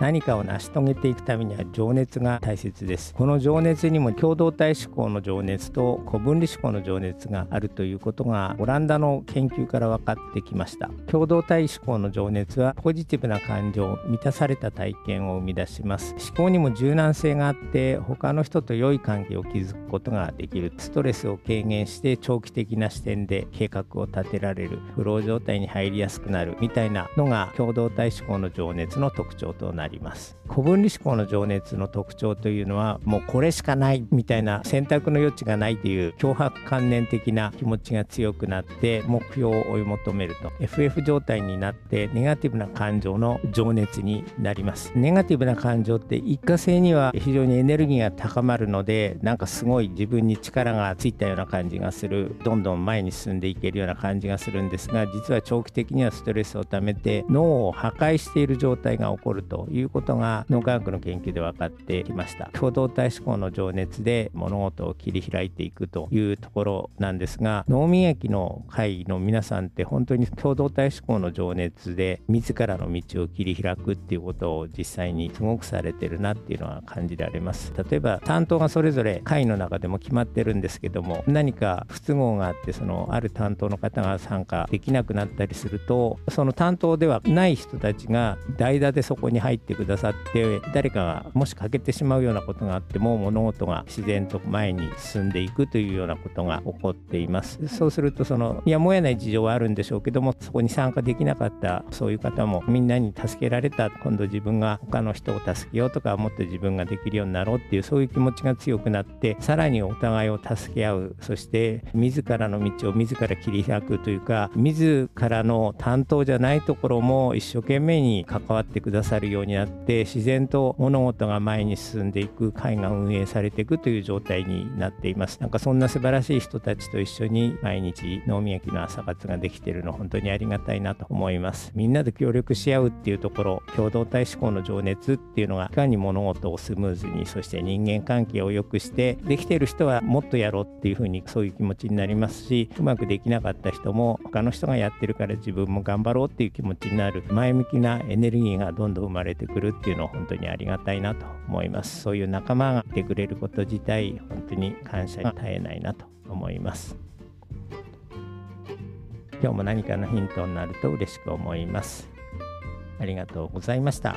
何かを成し遂げていくためには情熱が大切です。この情熱にも共同体思考の情熱と古分離思考の情熱があるということがオランダの研究から分かってきました。共同体思考の情熱はポジティブな感情満たされた体験を生み出します。思考にも柔軟性があって他の人と良い関係を築くことができる。ストレスを軽減して長期的な視点で計画を立てられる。フロー状態に入りやすくなる。みたいなのが共同体思考の情熱の特徴となります。ります。古分離思考の情熱の特徴というのはもうこれしかないみたいな選択の余地がないという脅迫観念的な気持ちが強くなって目標を追い求めると。FF 状態になってネガティブな感情の情熱になります。ネガティブな感情って一過性には非常にエネルギーが高まるのでなんかすごい自分に力がついたような感じがする。どんどん前に進んでいけるような感じがするんですが実は長期的にはストレスをためて脳を破壊している状態が起こるといういうことが脳科学の研究で分かってきました。共同体思考の情熱で物事を切り開いていくというところなんですが脳民益の会の皆さんって本当に共同体思考の情熱で自らの道を切り開くっていうことを実際にすごくされてるなっていうのは感じられます。例えば担当がそれぞれ会の中でも決まってるんですけども何か不都合があってそのある担当の方が参加できなくなったりするとその担当ではない人たちが代打でそこに入っててくださって誰かがもし欠けてしまうようなことがあっても物事が自然と前に進んでいくというようなことが起こっています。そうするとそのやむを得ない事情はあるんでしょうけどもそこに参加できなかったそういう方もみんなに助けられた今度自分が他の人を助けようとかもっと自分ができるようになろうっていうそういう気持ちが強くなってさらにお互いを助け合うそして自らの道を自ら切り開くというか自らの担当じゃないところも一生懸命に関わってくださるようになって自然と物事が前に進んでいく会が運営されていくという状態になっています。なんかそんな素晴らしい人たちと一緒に毎日脳みやきの朝活ができているの本当にありがたいなと思います。みんなで協力し合うっていうところ共同体思考の情熱っていうのがいかに物事をスムーズにそして人間関係を良くしてできている人はもっとやろうっていうふうにそういう気持ちになりますしうまくできなかった人も他の人がやってるから自分も頑張ろうっていう気持ちになる。前向きなエネルギーがどんどん生まれてくるっていうのは本当にありがたいなと思いますそういう仲間がいてくれること自体本当に感謝が絶えないなと思います今日も何かのヒントになると嬉しく思いますありがとうございました